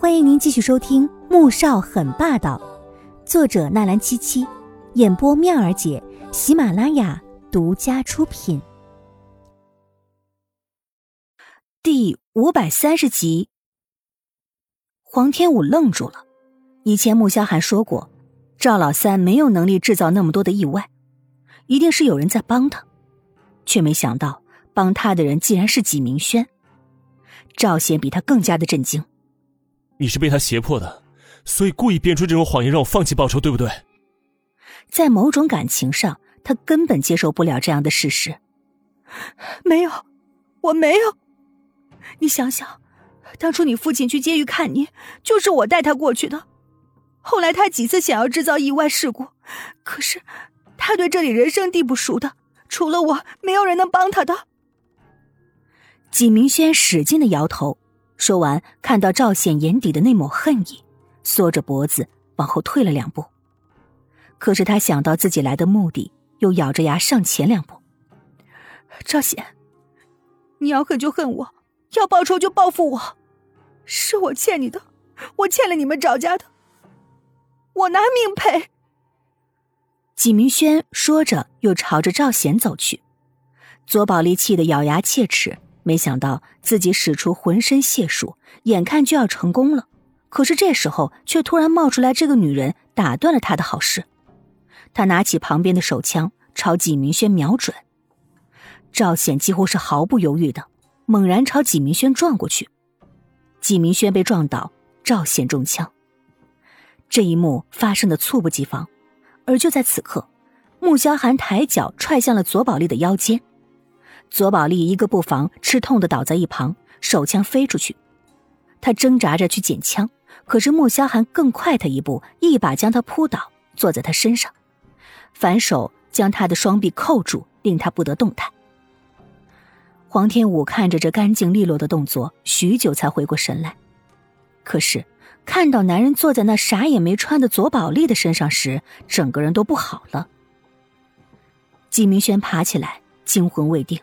欢迎您继续收听《穆少很霸道》，作者纳兰七七，演播妙儿姐，喜马拉雅独家出品。第五百三十集，黄天武愣住了。以前穆萧寒说过，赵老三没有能力制造那么多的意外，一定是有人在帮他，却没想到帮他的人竟然是纪明轩。赵显比他更加的震惊。你是被他胁迫的，所以故意编出这种谎言让我放弃报仇，对不对？在某种感情上，他根本接受不了这样的事实。没有，我没有。你想想，当初你父亲去监狱看你，就是我带他过去的。后来他几次想要制造意外事故，可是他对这里人生地不熟的，除了我，没有人能帮他的。纪明轩使劲的摇头。说完，看到赵显眼底的那抹恨意，缩着脖子往后退了两步。可是他想到自己来的目的，又咬着牙上前两步。赵显，你要恨就恨我，要报仇就报复我，是我欠你的，我欠了你们赵家的，我拿命赔。纪明轩说着，又朝着赵显走去。左宝莉气得咬牙切齿。没想到自己使出浑身解数，眼看就要成功了，可是这时候却突然冒出来这个女人，打断了他的好事。他拿起旁边的手枪，朝纪明轩瞄准。赵显几乎是毫不犹豫的，猛然朝纪明轩撞过去。纪明轩被撞倒，赵显中枪。这一幕发生的猝不及防，而就在此刻，穆萧寒抬脚踹向了左宝莉的腰间。左宝莉一个不防，吃痛的倒在一旁，手枪飞出去。他挣扎着去捡枪，可是穆萧寒更快他一步，一把将他扑倒，坐在他身上，反手将他的双臂扣住，令他不得动弹。黄天武看着这干净利落的动作，许久才回过神来。可是看到男人坐在那啥也没穿的左宝莉的身上时，整个人都不好了。季明轩爬起来，惊魂未定。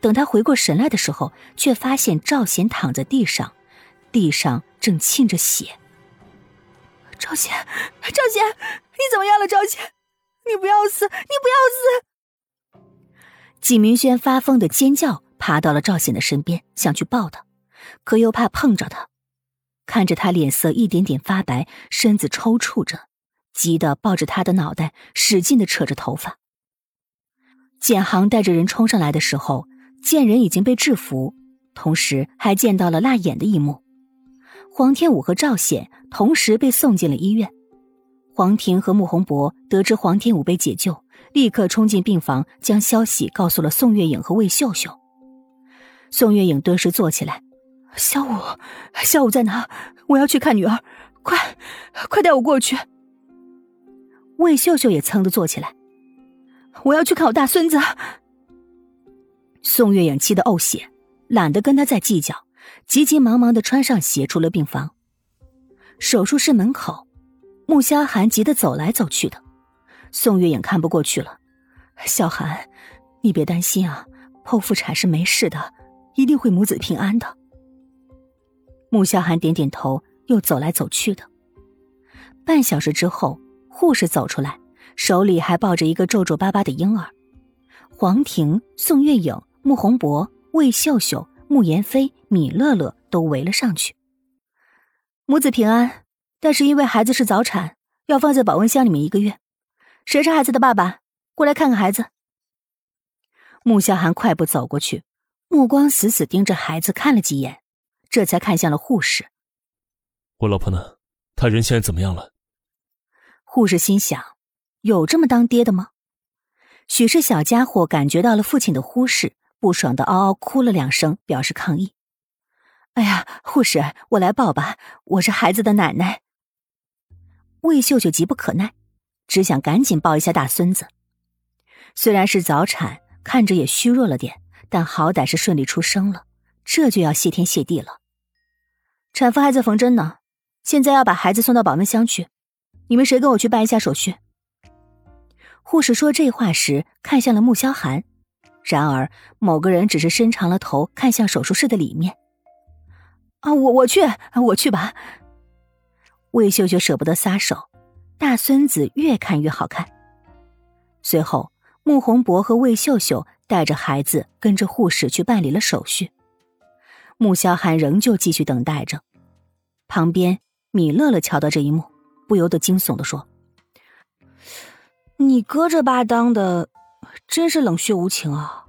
等他回过神来的时候，却发现赵显躺在地上，地上正沁着血。赵显，赵显，你怎么样了？赵显，你不要死，你不要死！纪明轩发疯的尖叫，爬到了赵显的身边，想去抱他，可又怕碰着他。看着他脸色一点点发白，身子抽搐着，急得抱着他的脑袋，使劲的扯着头发。简航带着人冲上来的时候。见人已经被制服，同时还见到了辣眼的一幕。黄天武和赵显同时被送进了医院。黄婷和穆宏博得知黄天武被解救，立刻冲进病房，将消息告诉了宋月影和魏秀秀。宋月影顿时坐起来：“小五，小五在哪？我要去看女儿，快，快带我过去。”魏秀秀也噌的坐起来：“我要去看我大孙子。”宋月影气得呕血，懒得跟他再计较，急急忙忙的穿上鞋出了病房。手术室门口，穆萧寒急得走来走去的。宋月影看不过去了：“萧寒，你别担心啊，剖腹产是没事的，一定会母子平安的。”穆萧寒点点头，又走来走去的。半小时之后，护士走出来，手里还抱着一个皱皱巴巴的婴儿。黄婷、宋月影。穆宏博、魏秀秀、穆言飞、米乐乐都围了上去。母子平安，但是因为孩子是早产，要放在保温箱里面一个月。谁是孩子的爸爸？过来看看孩子。穆萧寒快步走过去，目光死死盯着孩子看了几眼，这才看向了护士。我老婆呢？她人现在怎么样了？护士心想：有这么当爹的吗？许是小家伙感觉到了父亲的忽视。不爽的嗷嗷哭了两声，表示抗议。哎呀，护士，我来抱吧，我是孩子的奶奶。魏秀秀急不可耐，只想赶紧抱一下大孙子。虽然是早产，看着也虚弱了点，但好歹是顺利出生了，这就要谢天谢地了。产妇还在缝针呢，现在要把孩子送到保温箱去。你们谁跟我去办一下手续？护士说这话时，看向了穆萧寒。然而，某个人只是伸长了头看向手术室的里面。啊，我我去，我去吧。魏秀秀舍不得撒手，大孙子越看越好看。随后，穆宏博和魏秀秀带着孩子跟着护士去办理了手续。穆萧寒仍旧继续等待着。旁边，米乐乐瞧到这一幕，不由得惊悚的说：“你哥这巴当的，真是冷血无情啊！”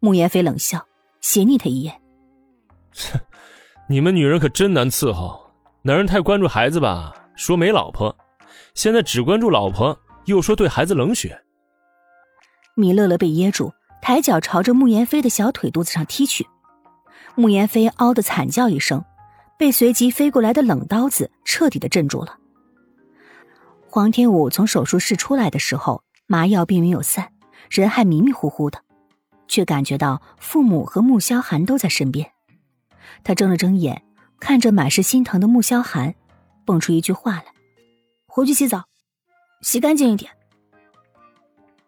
穆言飞冷笑，斜睨他一眼：“切，你们女人可真难伺候。男人太关注孩子吧，说没老婆；现在只关注老婆，又说对孩子冷血。”米乐乐被噎住，抬脚朝着穆言飞的小腿肚子上踢去。穆言飞嗷的惨叫一声，被随即飞过来的冷刀子彻底的镇住了。黄天武从手术室出来的时候，麻药并没有散，人还迷迷糊糊的。却感觉到父母和穆萧寒都在身边，他睁了睁眼，看着满是心疼的穆萧寒，蹦出一句话来：“回去洗澡，洗干净一点。”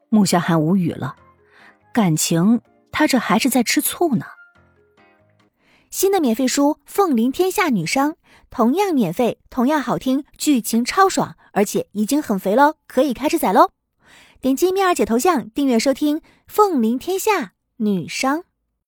穆萧寒无语了，感情他这还是在吃醋呢。新的免费书《凤临天下女商》，同样免费，同样好听，剧情超爽，而且已经很肥喽，可以开始宰喽！点击蜜儿姐头像订阅收听《凤临天下女商》。